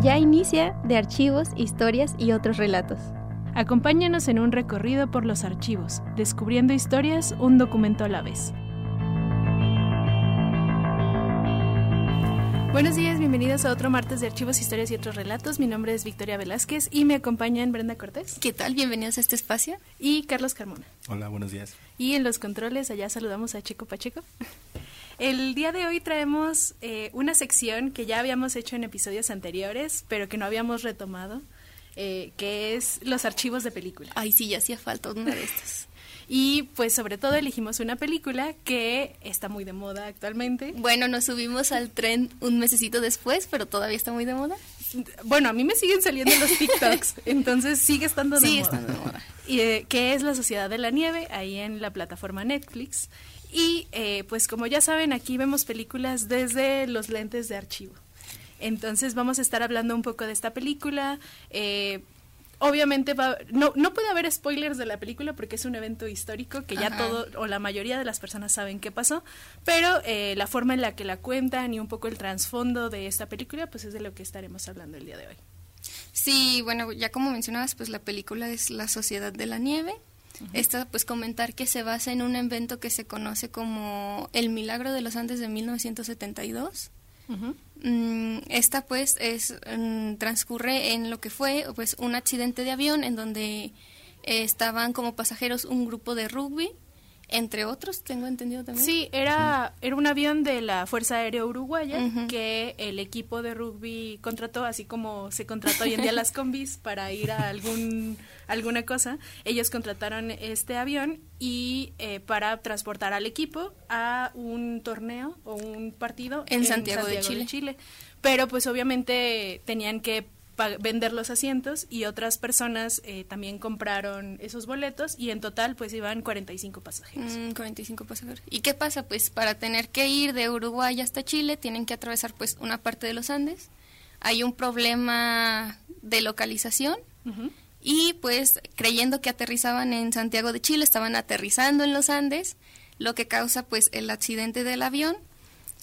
Ya inicia de archivos, historias y otros relatos. Acompáñanos en un recorrido por los archivos, descubriendo historias un documento a la vez. Buenos días, bienvenidos a otro martes de archivos, historias y otros relatos. Mi nombre es Victoria Velázquez y me acompañan Brenda Cortés. ¿Qué tal? Bienvenidos a este espacio. Y Carlos Carmona. Hola, buenos días. Y en los controles allá saludamos a Checo Pacheco. El día de hoy traemos eh, una sección que ya habíamos hecho en episodios anteriores, pero que no habíamos retomado, eh, que es los archivos de película. Ay, sí, ya hacía falta una de estas. Y pues sobre todo elegimos una película que está muy de moda actualmente. Bueno, nos subimos al tren un mesecito después, pero todavía está muy de moda. Bueno, a mí me siguen saliendo los TikToks, entonces sigue estando de Sigue moda. estando de moda. Y, eh, que es La Sociedad de la Nieve, ahí en la plataforma Netflix. Y eh, pues como ya saben, aquí vemos películas desde los lentes de archivo. Entonces vamos a estar hablando un poco de esta película. eh, obviamente va, no, no puede haber spoilers de la película porque es un evento histórico que ya Ajá. todo o la mayoría de las personas saben qué pasó, pero eh, la forma en la que la cuentan y un poco el trasfondo de esta película pues es de lo que estaremos hablando el día de hoy. Sí, bueno, ya como mencionabas, pues la película es La Sociedad de la Nieve. Esta, pues comentar que se basa en un evento que se conoce como El Milagro de los Andes de 1972. Mm, Esta pues es mm, transcurre en lo que fue pues un accidente de avión en donde eh, estaban como pasajeros un grupo de rugby entre otros tengo entendido también Sí, era, era un avión de la Fuerza Aérea Uruguaya que el equipo de rugby contrató, así como se contrató hoy en día las combis para ir a algún alguna cosa. Ellos contrataron este avión y eh, para transportar al equipo a un torneo o un partido En Santiago de Chile. Pero pues obviamente tenían que vender los asientos y otras personas eh, también compraron esos boletos y en total pues iban 45 pasajeros. Mm, 45 pasajeros. ¿Y qué pasa? Pues para tener que ir de Uruguay hasta Chile tienen que atravesar pues una parte de los Andes. Hay un problema de localización y pues creyendo que aterrizaban en Santiago de Chile, estaban aterrizando en los Andes, lo que causa pues el accidente del avión,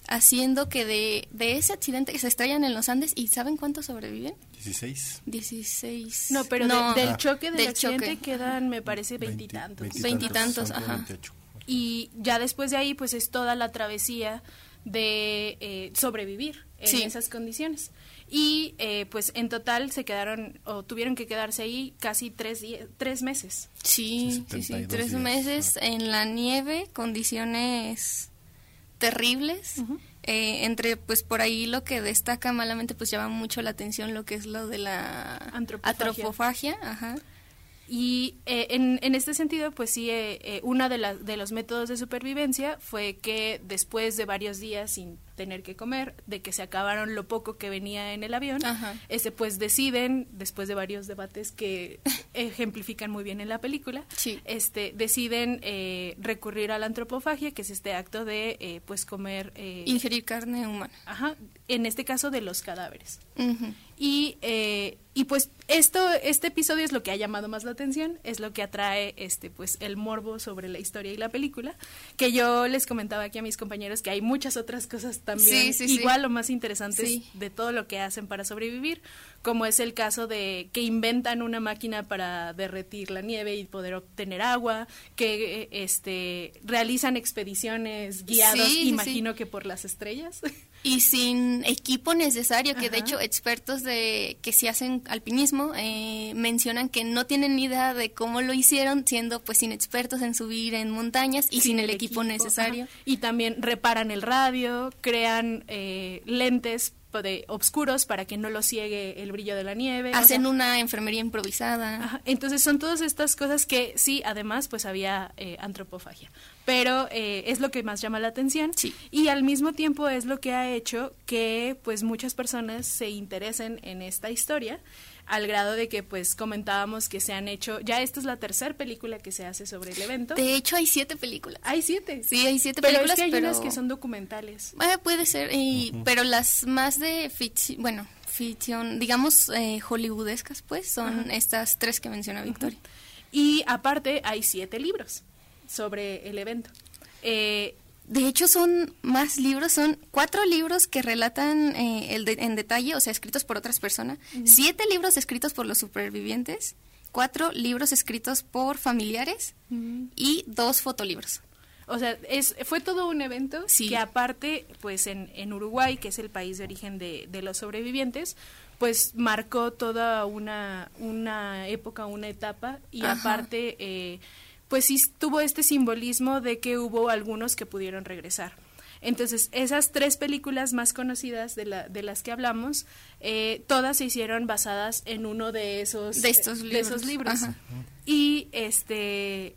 haciendo que de, de ese accidente que se estrellan en los Andes y ¿saben cuántos sobreviven? 16. 16. No, pero de- del Ah. choque del, del accidente choque. quedan, me parece, veintitantos. Veintitantos, ajá. 28. Y ya después de ahí, pues es toda la travesía de eh, sobrevivir en Sí. esas condiciones. Y eh, pues en total se quedaron, o tuvieron que quedarse ahí casi tres, días, tres meses. Sí, sí, sí, 72 tres días, meses en la nieve, condiciones terribles. Eh, entre, pues por ahí lo que destaca malamente, pues llama mucho la atención lo que es lo de la Antropofagia. ajá. Y eh, en, en este sentido, pues sí, eh, eh, uno de, las de los métodos de supervivencia fue que después de varios días sin tener que comer, de que se acabaron lo poco que venía en el avión, Ajá. este, pues deciden, después de varios debates que ejemplifican muy bien en la película, Sí. este, deciden eh, recurrir a la antropofagia, que es este acto de eh, pues comer, eh, Ingerir carne humana. ajá, en este caso de los cadáveres. Y, eh, y pues esto, este episodio es lo que ha llamado más la atención, es lo que atrae este, pues, el morbo sobre la historia y la película, que yo les comentaba aquí a mis compañeros que hay muchas otras cosas también Sí, sí, sí. igual o más interesantes de todo lo que hacen para sobrevivir, como es el caso de que inventan una máquina para derretir la nieve y poder obtener agua, que eh, este realizan expediciones sí. imagino que por las estrellas. Y sin equipo necesario, que de hecho expertos de que si hacen alpinismo eh, mencionan que no tienen ni idea de cómo lo hicieron, siendo pues inexpertos en subir en montañas y sin, el, equipo, necesario. ajá. Y también reparan el radio, crean eh, lentes de obscuros para que no lo ciegue el brillo de la nieve. o Hacen sea, una enfermería improvisada. ajá. Entonces son todas estas cosas que sí, además pues había eh, antropofagia. Pero eh, es lo que más llama la atención Sí. y al mismo tiempo es lo que ha hecho que pues muchas personas se interesen en esta historia al grado de que pues comentábamos que se han hecho, ya esta es la tercera película que se hace sobre el evento. De hecho, hay siete películas. Hay siete. Sí, hay siete Pero películas, es que hay pero... unas que son documentales. Eh, puede ser, y, pero las más de ficción, bueno, ficción, digamos, eh, hollywoodescas, pues, son estas tres que menciona Victoria. Y aparte hay siete libros sobre el evento. Eh, De hecho, son más libros, son cuatro libros que relatan eh, el en detalle, o sea, escritos por otras personas, siete libros escritos por los supervivientes, cuatro libros escritos por familiares y dos fotolibros. O sea, es, fue todo un evento Sí. que aparte, pues en, en Uruguay, que es el país de origen de, de los sobrevivientes, pues marcó toda una, una época, una etapa y Ajá. aparte, eh, pues sí tuvo este simbolismo de que hubo algunos que pudieron regresar. Entonces, esas tres películas más conocidas de, la, de las que hablamos, eh, todas se hicieron basadas en uno de esos, De estos de esos libros. Y este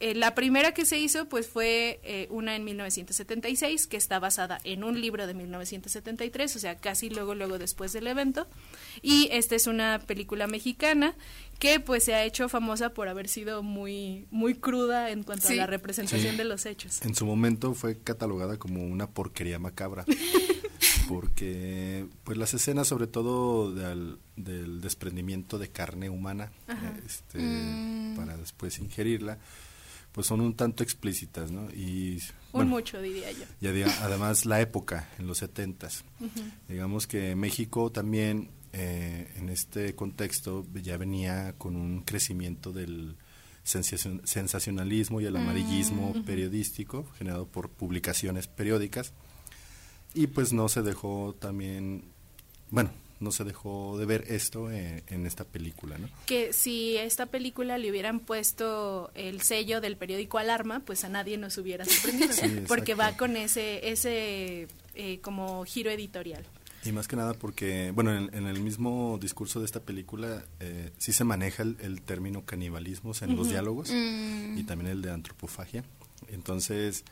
eh, la primera que se hizo pues fue eh, una en 1976 que está basada en un libro de 1973, o sea, casi luego luego después del evento. Y esta es una película mexicana que pues se ha hecho famosa por haber sido muy muy cruda en cuanto Sí. a la representación Sí. de los hechos. En su momento fue catalogada como una porquería macabra. porque pues las escenas sobre todo del, del desprendimiento de carne humana este, Mm. para después ingerirla pues son un tanto explícitas no y Un mucho diría yo. además la época en los setentas. Digamos que México también eh, en este contexto ya venía con un crecimiento del sensacion- sensacionalismo y el amarillismo periodístico generado por publicaciones periódicas. Y pues no se dejó también bueno no se dejó de ver esto en, en esta película no Que si esta película le hubieran puesto el sello del periódico Alarma, pues a nadie nos hubiera sorprendido, Sí, porque va con ese ese eh, como giro editorial. Y más que nada porque, bueno, en, en el mismo discurso de esta película eh, sí se maneja el, el término canibalismos en los diálogos Mm. y también el de antropofagia. Entonces,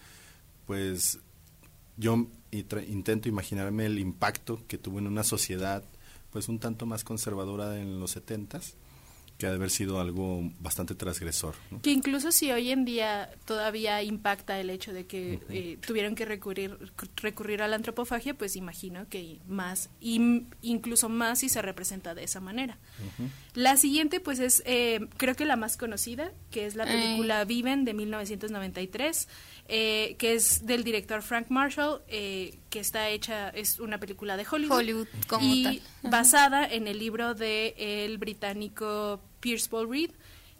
pues yo intento imaginarme el impacto que tuvo en una sociedad pues un tanto más conservadora en los setentas que ha de haber sido algo bastante transgresor. ¿no? Que incluso si hoy en día todavía impacta el hecho de que eh, tuvieron que recurrir recurrir a la antropofagia, pues imagino que más, im- incluso más si se representa de esa manera. La siguiente, pues es, eh, creo que la más conocida, que es la película Viven de 1993, eh, que es del director Frank Marshall, eh, que está hecha, es una película de Hollywood. Hollywood como y tal. Basada en el libro de el británico Pierce Paul Reed,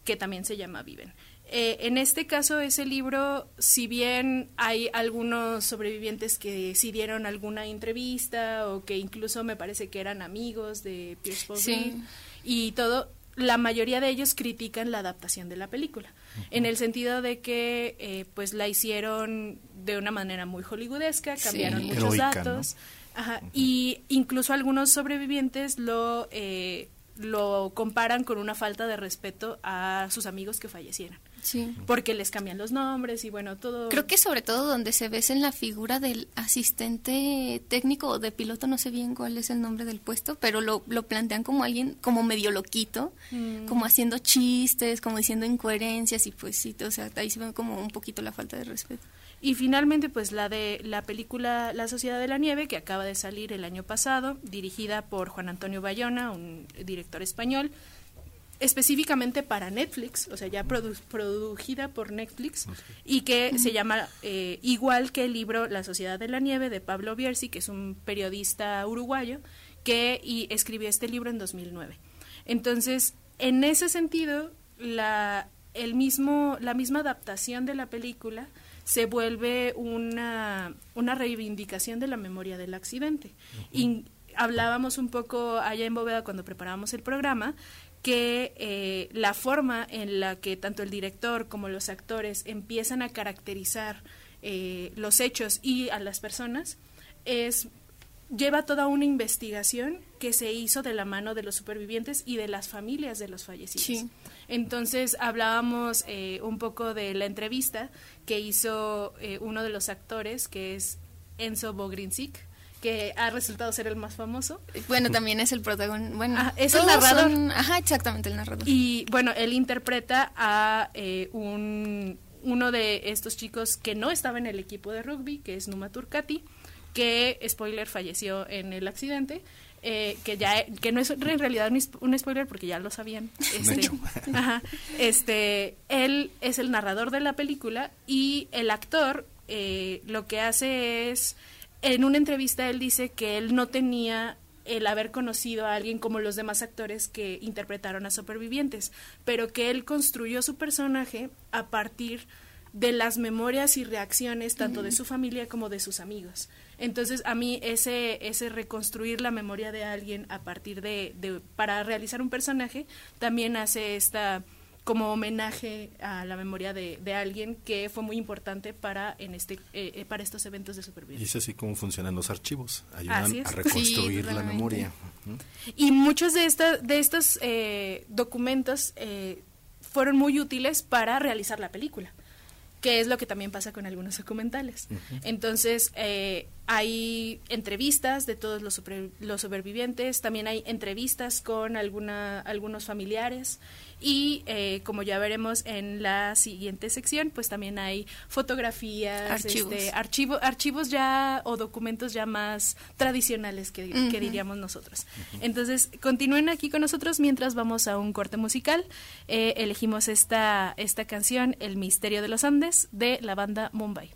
que también se llama Viven. Eh, en este caso, ese libro, si bien hay algunos sobrevivientes que sí dieron alguna entrevista o que incluso me parece que eran amigos de Pierce Paul Sí. Reed y todo, la mayoría de ellos critican la adaptación de la película, en el sentido de que eh, pues la hicieron de una manera muy hollywoodesca, Sí. cambiaron muchos Heroica, datos, Ajá, y incluso algunos sobrevivientes lo eh, lo comparan con una falta de respeto a sus amigos que fallecieron, Sí. porque les cambian los nombres y bueno, todo Creo que sobre todo donde se ve es en la figura del asistente técnico o de piloto, no sé bien cuál es el nombre del puesto, pero lo, lo plantean como alguien como medio loquito, Mm. como haciendo chistes, como diciendo incoherencias y pues sí, o sea, ahí se ve como un poquito la falta de respeto. Y finalmente, pues la de la película La Sociedad de la Nieve, que acaba de salir el año pasado, dirigida por Juan Antonio Bayona, un director español, específicamente para Netflix, o sea, ya produ- producida por Netflix, y que se llama eh, igual que el libro La Sociedad de la Nieve de Pablo Bierzi, que es un periodista uruguayo, que y escribió este libro en 2009. Entonces, en ese sentido, la, el mismo, la misma adaptación de la película se vuelve una, una reivindicación de la memoria del accidente. Y hablábamos un poco allá en Bóveda cuando preparábamos el programa que eh, la forma en la que tanto el director como los actores empiezan a caracterizar eh, los hechos y a las personas es lleva toda una investigación que se hizo de la mano de los supervivientes y de las familias de los fallecidos. Sí. Entonces hablábamos eh, un poco de la entrevista que hizo eh, uno de los actores, que es Enzo Bogrinzik, que ha resultado ser el más famoso. Bueno, también es el protagonista, bueno, Ah, es el narrador. son- ajá, exactamente, el narrador. Y bueno, él interpreta a eh, un, uno de estos chicos que no estaba en el equipo de rugby, que es Numa Turcati, que, spoiler, falleció en el accidente. eh, que ya que no es en realidad un, spoiler porque ya lo sabían este, ajá, este él es el narrador de la película y el actor eh, lo que hace es, en una entrevista él dice que él no tenía el haber conocido a alguien como los demás actores que interpretaron a supervivientes, pero que él construyó su personaje a partir de las memorias y reacciones tanto de su familia como de sus amigos. Entonces, a mí ese, ese reconstruir la memoria de alguien a partir de, de para realizar un personaje, también hace esta como homenaje a la memoria de, de alguien que fue muy importante para en este eh, eh, para estos eventos de Y supervivencia. es así como funcionan los archivos, ayudan a reconstruir Sí, la memoria. Y muchos de, esta, de estos eh, documentos eh, fueron muy útiles para realizar la película, que es lo que también pasa con algunos documentales. Entonces, eh, hay entrevistas de todos los, los supervivientes, también hay entrevistas con alguna, algunos familiares y, eh, como ya veremos en la siguiente sección, pues también hay fotografías, Archivos. este, archivo- archivos ya o documentos ya más tradicionales que, diríamos nosotros. Entonces, continúen aquí con nosotros mientras vamos a un corte musical. Eh, elegimos esta, esta canción, El Misterio de los Andes, de la banda Mumbai.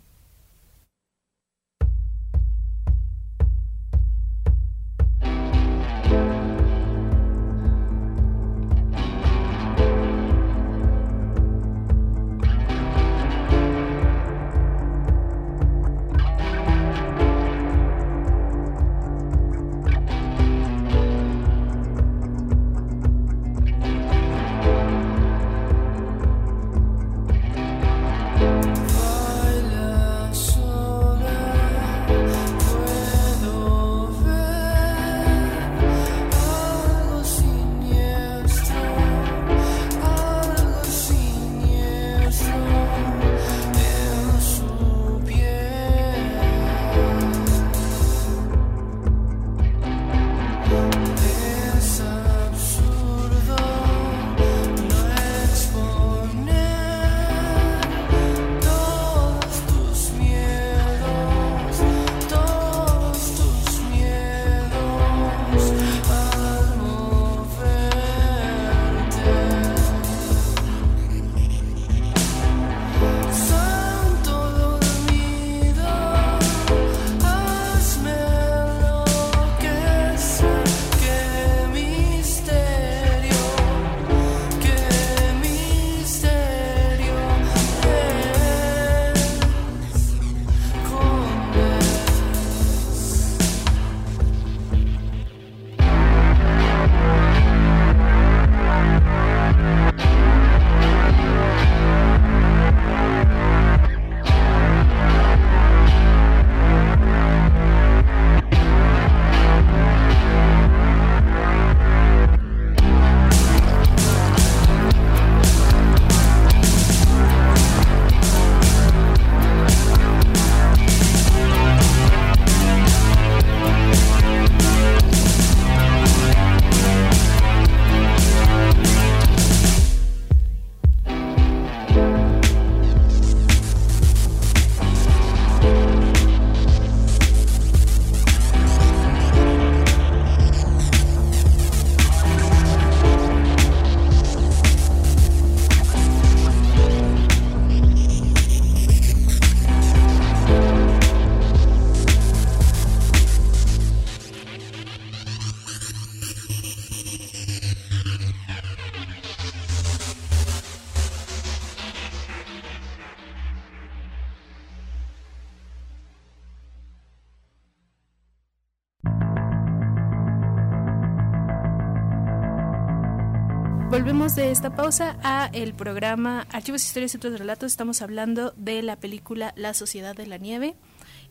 Esta pausa a el programa Archivos, Historias y otros relatos. Estamos hablando de la película La Sociedad de la Nieve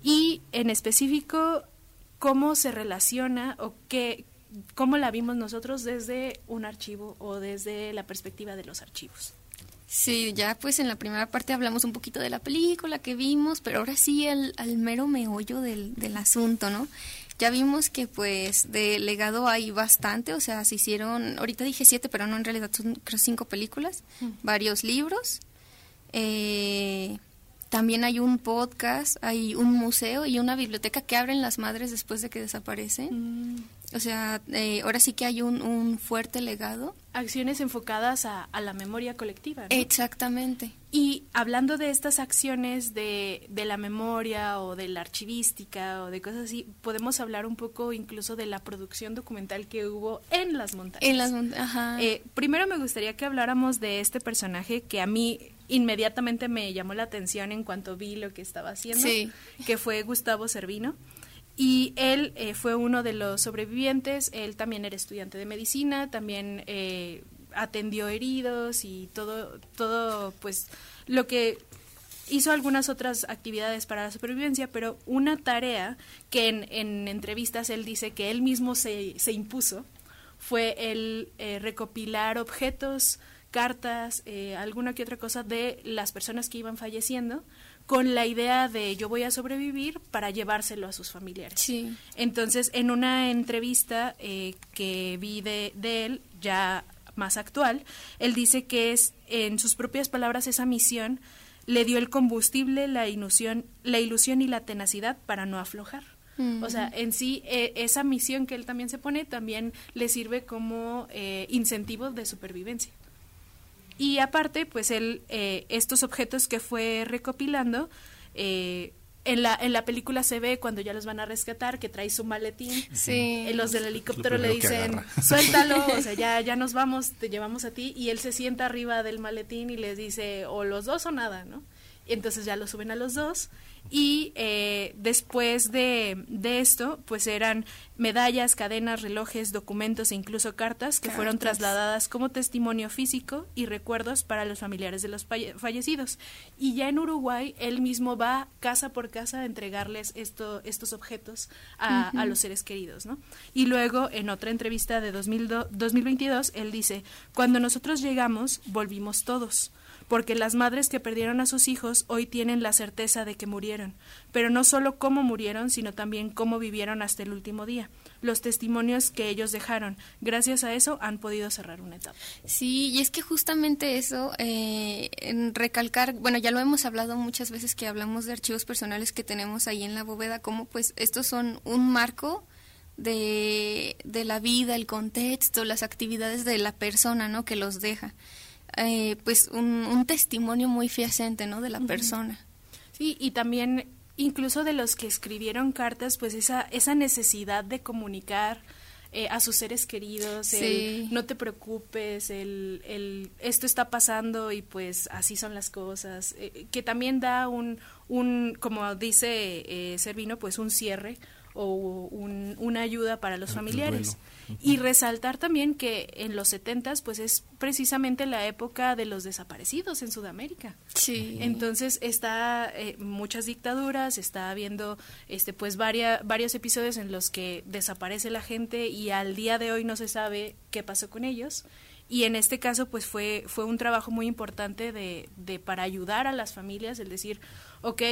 y en específico cómo se relaciona o qué, cómo la vimos nosotros desde un archivo o desde la perspectiva de los archivos. Sí, ya pues en la primera parte hablamos un poquito de la película que vimos, pero ahora sí al, mero meollo del, del asunto, ¿no? Ya vimos que pues de legado hay bastante, o sea, se hicieron, ahorita dije siete, pero no, en realidad son creo cinco películas, varios libros, eh, también hay un podcast, hay un museo y una biblioteca que abren las madres después de que desaparecen. Mm, O sea, eh, ahora sí que hay un, un fuerte legado. acciones enfocadas a, a la memoria colectiva. ¿no? Exactamente. Y hablando de estas acciones de, de la memoria o de la archivística o de cosas así, podemos hablar un poco incluso de la producción documental que hubo en las montañas. En las mont- ajá. Eh, primero me gustaría que habláramos de este personaje que a mí inmediatamente me llamó la atención en cuanto vi lo que estaba haciendo, Sí. que fue Gustavo Servino. Y él eh, fue uno de los sobrevivientes, él también era estudiante de medicina, también eh, atendió heridos y todo, todo, pues, lo que hizo algunas otras actividades para la supervivencia, pero una tarea que en, en entrevistas él dice que él mismo se, se impuso fue el eh, recopilar objetos, cartas, eh, alguna que otra cosa de las personas que iban falleciendo con la idea de yo voy a sobrevivir para llevárselo a sus familiares. Sí. Entonces, en una entrevista eh, que vi de, de él, ya más actual, él dice que es, en sus propias palabras, esa misión le dio el combustible, la ilusión, la ilusión y la tenacidad para no aflojar. O sea, en sí, eh, esa misión que él también se pone también le sirve como eh, incentivo de supervivencia. Y aparte, pues él, eh, estos objetos que fue recopilando, eh, en, la, en la película se ve cuando ya los van a rescatar, que trae su maletín. Sí. Eh, los del helicóptero le dicen, suéltalo, o sea, ya, ya nos vamos, te llevamos a ti. Y él se sienta arriba del maletín y les dice, o los dos o nada, ¿no? Y entonces ya lo suben a los dos. Y eh, después de, de esto, pues eran medallas, cadenas, relojes, documentos e incluso cartas que fueron trasladadas como testimonio físico y recuerdos para los familiares de los falle- fallecidos. Y ya en Uruguay, él mismo va casa por casa a entregarles esto, estos objetos a, a los seres queridos, ¿no? Y luego, en otra entrevista de 2002 2022, él dice, cuando nosotros llegamos, volvimos todos porque las madres que perdieron a sus hijos hoy tienen la certeza de que murieron, pero no solo cómo murieron, sino también cómo vivieron hasta el último día, los testimonios que ellos dejaron. Gracias a eso han podido cerrar una etapa. Sí, y es que justamente eso, eh, en recalcar, bueno, ya lo hemos hablado muchas veces que hablamos de archivos personales que tenemos ahí en la bóveda, como pues estos son un marco de, de la vida, el contexto, las actividades de la persona, ¿no? Que los deja. Eh, pues un, un testimonio muy fehaciente, ¿no? De la persona. Sí, y también incluso de los que escribieron cartas, pues esa, esa necesidad de comunicar eh, a sus seres queridos, Sí. el no te preocupes, el, el esto está pasando y pues así son las cosas, eh, que también da un, un como dice eh, Servino, pues un cierre o un- una ayuda para los familiares. Y resaltar también que en los setentas pues es precisamente la época de los desaparecidos en Sudamérica. Sí. Entonces está eh, muchas dictaduras, está habiendo este pues varia- varios episodios en los que desaparece la gente y al día de hoy no se sabe qué pasó con ellos. Y en este caso pues fue fue un trabajo muy importante de, de para ayudar a las familias, el decir, ok,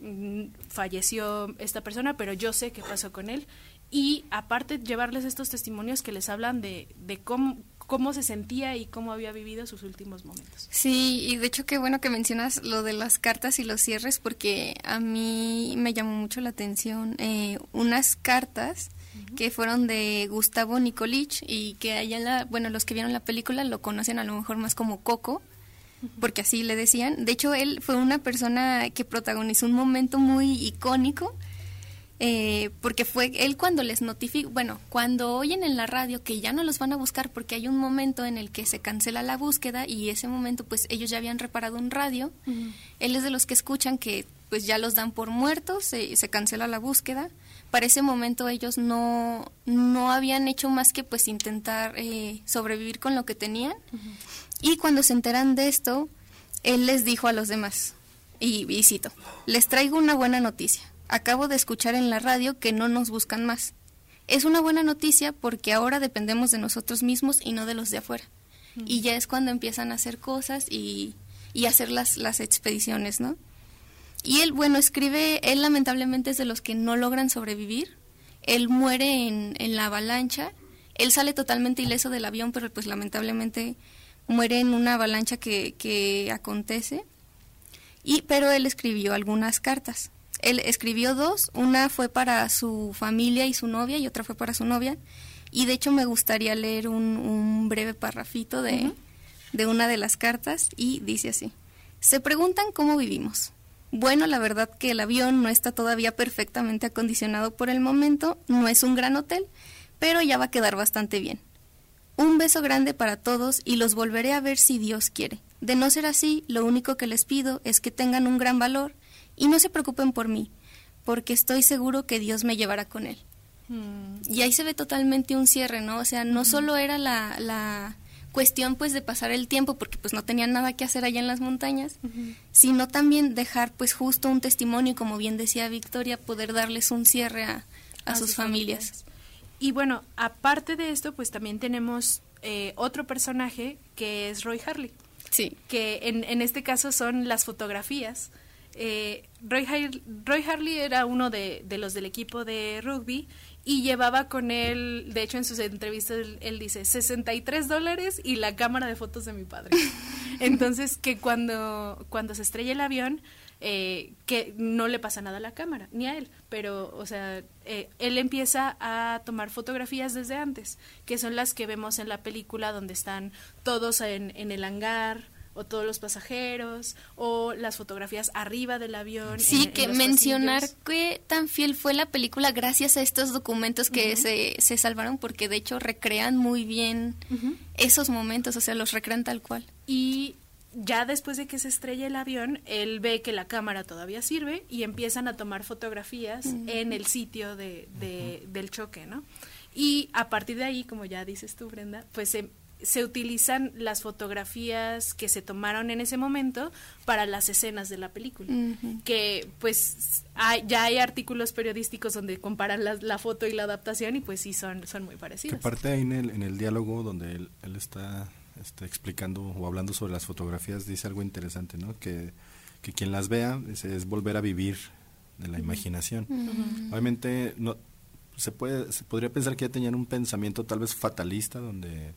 mm, falleció esta persona, pero yo sé qué pasó con él. Y aparte llevarles estos testimonios que les hablan de, de cómo, cómo se sentía y cómo había vivido sus últimos momentos. Sí, y de hecho qué bueno que mencionas lo de las cartas y los cierres porque a mí me llamó mucho la atención eh, unas cartas que fueron de Gustavo Nicolich y que allá la, bueno, los que vieron la película lo conocen a lo mejor más como Coco, porque así le decían. De hecho, él fue una persona que protagonizó un momento muy icónico eh, porque fue él cuando les notificó, bueno, cuando oyen en la radio que ya no los van a buscar porque hay un momento en el que se cancela la búsqueda y ese momento pues ellos ya habían reparado un radio, él es de los que escuchan que pues ya los dan por muertos, se, se cancela la búsqueda. Para ese momento ellos no, no habían hecho más que pues intentar eh, sobrevivir con lo que tenían y cuando se enteran de esto, él les dijo a los demás, y, y cito, les traigo una buena noticia. Acabo de escuchar en la radio que no nos buscan más. Es una buena noticia porque ahora dependemos de nosotros mismos y no de los de afuera. Y ya es cuando empiezan a hacer cosas y, y hacer las, las expediciones, ¿no? Y él, bueno, escribe, él lamentablemente es de los que no logran sobrevivir. Él muere en, en la avalancha. Él sale totalmente ileso del avión, pero pues lamentablemente muere en una avalancha que, que acontece. Y, pero él escribió algunas cartas. Él escribió dos, una fue para su familia y su novia y otra fue para su novia. Y de hecho me gustaría leer un, un breve parrafito de, de una de las cartas y dice así. Se preguntan cómo vivimos. Bueno, la verdad que el avión no está todavía perfectamente acondicionado por el momento, no es un gran hotel, pero ya va a quedar bastante bien. Un beso grande para todos y los volveré a ver si Dios quiere. De no ser así, lo único que les pido es que tengan un gran valor y no se preocupen por mí, porque estoy seguro que Dios me llevará con él. Y ahí se ve totalmente un cierre, ¿no? O sea, no solo era la, la cuestión pues de pasar el tiempo porque pues no tenían nada que hacer allá en las montañas, sino también dejar pues justo un testimonio como bien decía Victoria, poder darles un cierre a, a sus familias. Y bueno, aparte de esto, pues también tenemos eh, otro personaje que es Roy Harley, Sí. que en, en este caso son las fotografías. Eh, Roy, Har- Roy Harley era uno de, de los del equipo de rugby y llevaba con él, de hecho en sus entrevistas él, él dice 63 dólares y la cámara de fotos de mi padre. Entonces que cuando, cuando se estrella el avión, eh, que no le pasa nada a la cámara, ni a él, pero, o sea, eh, él empieza a tomar fotografías desde antes, que son las que vemos en la película donde están todos en, en el hangar, o todos los pasajeros, o las fotografías arriba del avión. Sí, en- que mencionar pasillos. qué tan fiel fue la película gracias a estos documentos que se, se salvaron porque de hecho recrean muy bien esos momentos, o sea, los recrean tal cual. Y ya después de que se estrella el avión, él ve que la cámara todavía sirve y empiezan a tomar fotografías en el sitio de, de- del choque, ¿no? Y a partir de ahí, como ya dices tú, Brenda, pues se, se utilizan las fotografías que se tomaron en ese momento para las escenas de la película. Que pues hay- ya hay artículos periodísticos donde comparan la, la foto y la adaptación y pues sí son, son muy Que parecidas. aparte ahí en el, en el diálogo donde él, él está este, explicando o hablando sobre las fotografías, dice algo interesante, ¿no? Que, que quien las vea es volver a vivir de la imaginación. Obviamente no se puede se podría pensar que ya tenían un pensamiento tal vez fatalista donde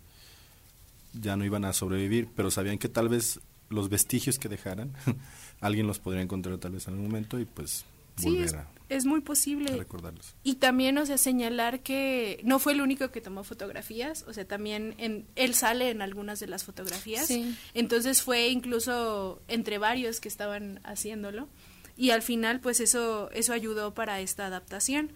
ya no iban a sobrevivir, pero sabían que tal vez los vestigios que dejaran alguien los podría encontrar tal vez en algún momento y pues Sí, volver es, a, es muy a posible. recordarlos. Y también, o sea, señalar que no fue el único que tomó fotografías, o sea, también en, él sale en algunas de las fotografías. Sí. Entonces fue incluso entre varios que estaban haciéndolo. Y al final, pues eso, eso ayudó para esta adaptación.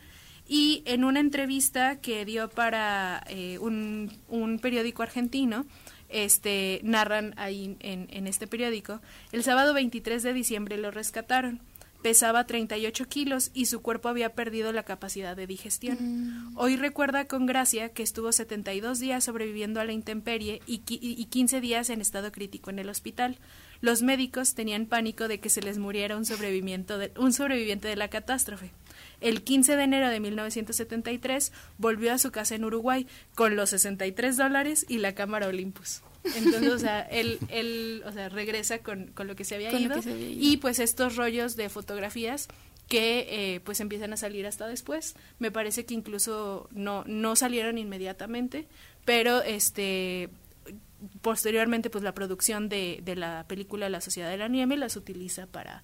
Y en una entrevista que dio para eh, un, un periódico argentino, este, narran ahí en, en este periódico, el sábado 23 de diciembre lo rescataron. Pesaba 38 kilos y su cuerpo había perdido la capacidad de digestión. Hoy recuerda con gracia que estuvo 72 días sobreviviendo a la intemperie y, y 15 días en estado crítico en el hospital. Los médicos tenían pánico de que se les muriera un, de- un sobreviviente de la catástrofe. El 15 de enero de 1973 volvió a su casa en Uruguay con los 63 dólares y la cámara Olympus. Entonces, o sea, él, él o sea, regresa con, con lo que se había Con lo ido que se había ido. y pues estos rollos de fotografías que eh, pues empiezan a salir hasta después. Me parece que incluso no, no salieron inmediatamente, pero este posteriormente pues la producción de, de la película La Sociedad de la Nieve las utiliza para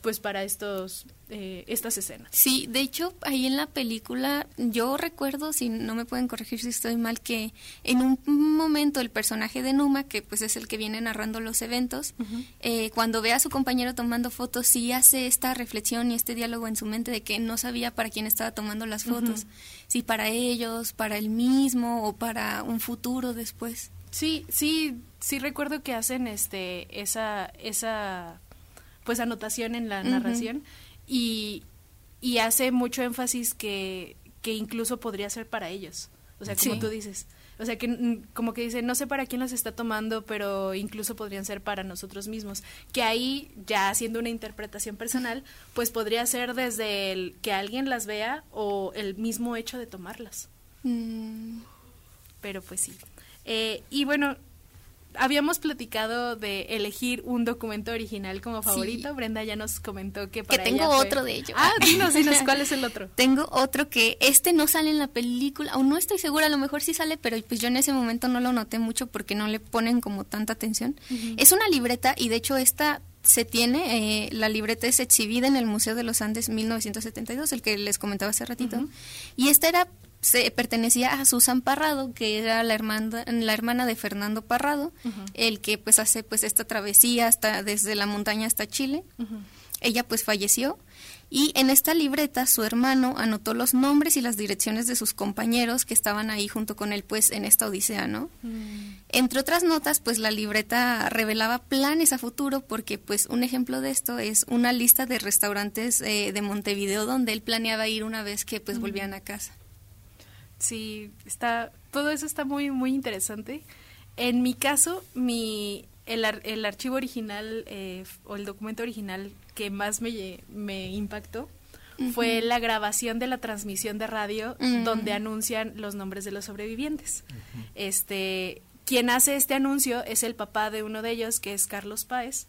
pues para estos eh, estas escenas. Sí, de hecho, ahí en la película, yo recuerdo, si no me pueden corregir si estoy mal, que en un momento el personaje de Numa, que pues es el que viene narrando los eventos, eh, cuando ve a su compañero tomando fotos, sí hace esta reflexión y este diálogo en su mente de que no sabía para quién estaba tomando las fotos, si para ellos, para él mismo o para un futuro después. Sí, sí, sí recuerdo que hacen este esa esa pues anotación en la narración y, y hace mucho énfasis que, que incluso podría ser para ellos. O sea, como Sí. tú dices. O sea, que mm, como que dice, no sé para quién los está tomando, pero incluso podrían ser para nosotros mismos. Que ahí, ya haciendo una interpretación personal, pues podría ser desde el que alguien las vea o el mismo hecho de tomarlas Mm, pero pues sí. Eh, y bueno, habíamos platicado de elegir un documento original como favorito. Sí. Brenda ya nos comentó que para tengo ella fue- otro de ellos. Ah, dinos, dinos, ¿cuál es el otro? Tengo otro que este no sale en la película, o no estoy segura, a lo mejor sí sale, pero pues yo en ese momento no lo noté mucho porque no le ponen como tanta atención. Es una libreta y de hecho esta se tiene, eh, la libreta es exhibida en el Museo de los Andes 1972, el que les comentaba hace ratito, y esta era se pertenecía a Susan Parrado, que era la hermana, la hermana de Fernando Parrado, el que pues hace pues esta travesía hasta desde la montaña hasta Chile. Ella pues falleció y en esta libreta su hermano anotó los nombres y las direcciones de sus compañeros que estaban ahí junto con él pues en esta odisea, ¿no? Entre otras notas, pues la libreta revelaba planes a futuro porque pues un ejemplo de esto es una lista de restaurantes eh, de Montevideo donde él planeaba ir una vez que pues volvían a casa. Sí, está, todo eso está muy, muy interesante. En mi caso, mi, el, ar- el archivo original eh, o el documento original que más me, me impactó fue la grabación de la transmisión de radio Mm. donde anuncian los nombres de los sobrevivientes. Este, quien hace este anuncio es el papá de uno de ellos, que es Carlos Páez,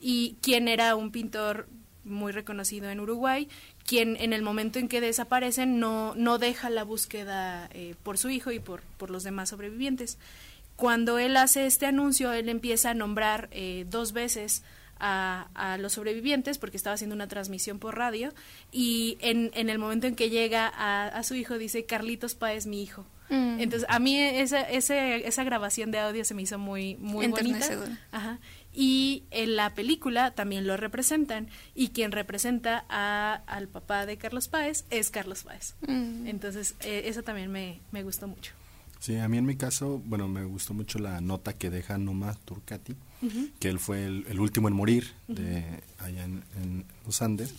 y quien era un pintor muy reconocido en Uruguay, quien en el momento en que desaparecen no, no deja la búsqueda eh, por su hijo y por, por los demás sobrevivientes. Cuando él hace este anuncio, él empieza a nombrar eh, dos veces a, a los sobrevivientes porque estaba haciendo una transmisión por radio y en, en el momento en que llega a, a su hijo dice Carlitos Páez mi hijo. Mm. Entonces a mí esa, ese- esa grabación de audio se me hizo muy, muy bonita. Ajá. Y en la película también lo representan y quien representa a, al papá de Carlos Páez es Carlos Páez. Mm. Entonces eh, eso también me, me gustó mucho. Sí, a mí en mi caso, bueno, me gustó mucho la nota que deja Noma Turcati, que él fue el, el último en morir de allá en, en los Andes,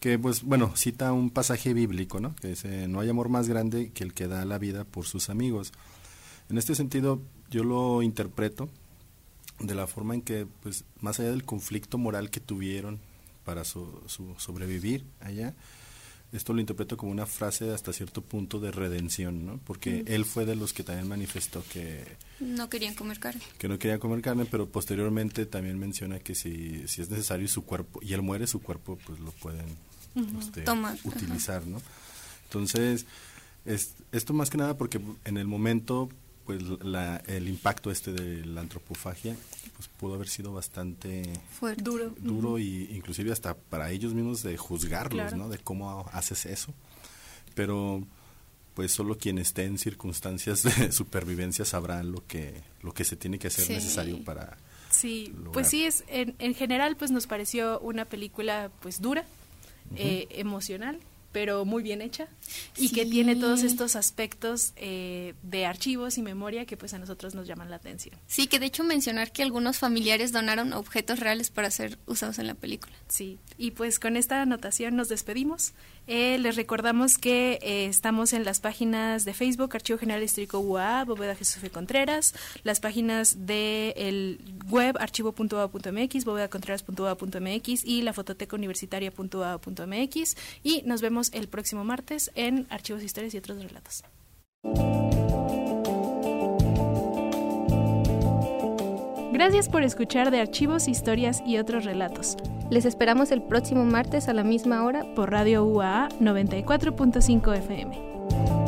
que pues, bueno, cita un pasaje bíblico, ¿no? Que dice, no hay amor más grande que el que da la vida por sus amigos. En este sentido, yo lo interpreto de la forma en que, pues, más allá del conflicto moral que tuvieron para su, su sobrevivir allá, esto lo interpreto como una frase hasta cierto punto de redención, ¿no? Porque él fue de los que también manifestó que, No querían comer carne. que no quería comer carne, pero posteriormente también menciona que si, si es necesario su cuerpo, y él muere, su cuerpo pues lo pueden este, Tomar, utilizar, ¿no? Entonces, es, esto más que nada porque en el momento, pues la, el impacto este de la antropofagia, pues pudo haber sido bastante Fuerte. Duro. duro y inclusive hasta para ellos mismos de juzgarlos, Claro. ¿no? De cómo haces eso. Pero pues solo quien esté en circunstancias de supervivencia sabrá lo que lo que se tiene que hacer Sí. necesario para Sí, lograr. pues sí, es en, en general pues nos pareció una película pues dura, eh, emocional, pero muy bien hecha y que Sí. tiene todos estos aspectos eh, de archivos y memoria que pues a nosotros nos llaman la atención. Sí, que de hecho mencionar que algunos familiares donaron objetos reales para ser usados en la película. Sí, y pues con esta anotación nos despedimos. Eh, les recordamos que eh, estamos en las páginas de Facebook, Archivo General Histórico UA, Bóveda Jesús F. Contreras, las páginas de el web archivo.ua.mx, bóvedacontreras.ua.mx y la fototeca universitaria.ua.mx y nos vemos el próximo martes en Archivos, Historias y otros relatos. Gracias por escuchar de Archivos, Historias y otros relatos Les esperamos el próximo martes a la misma hora por Radio UAA 94.5 FM.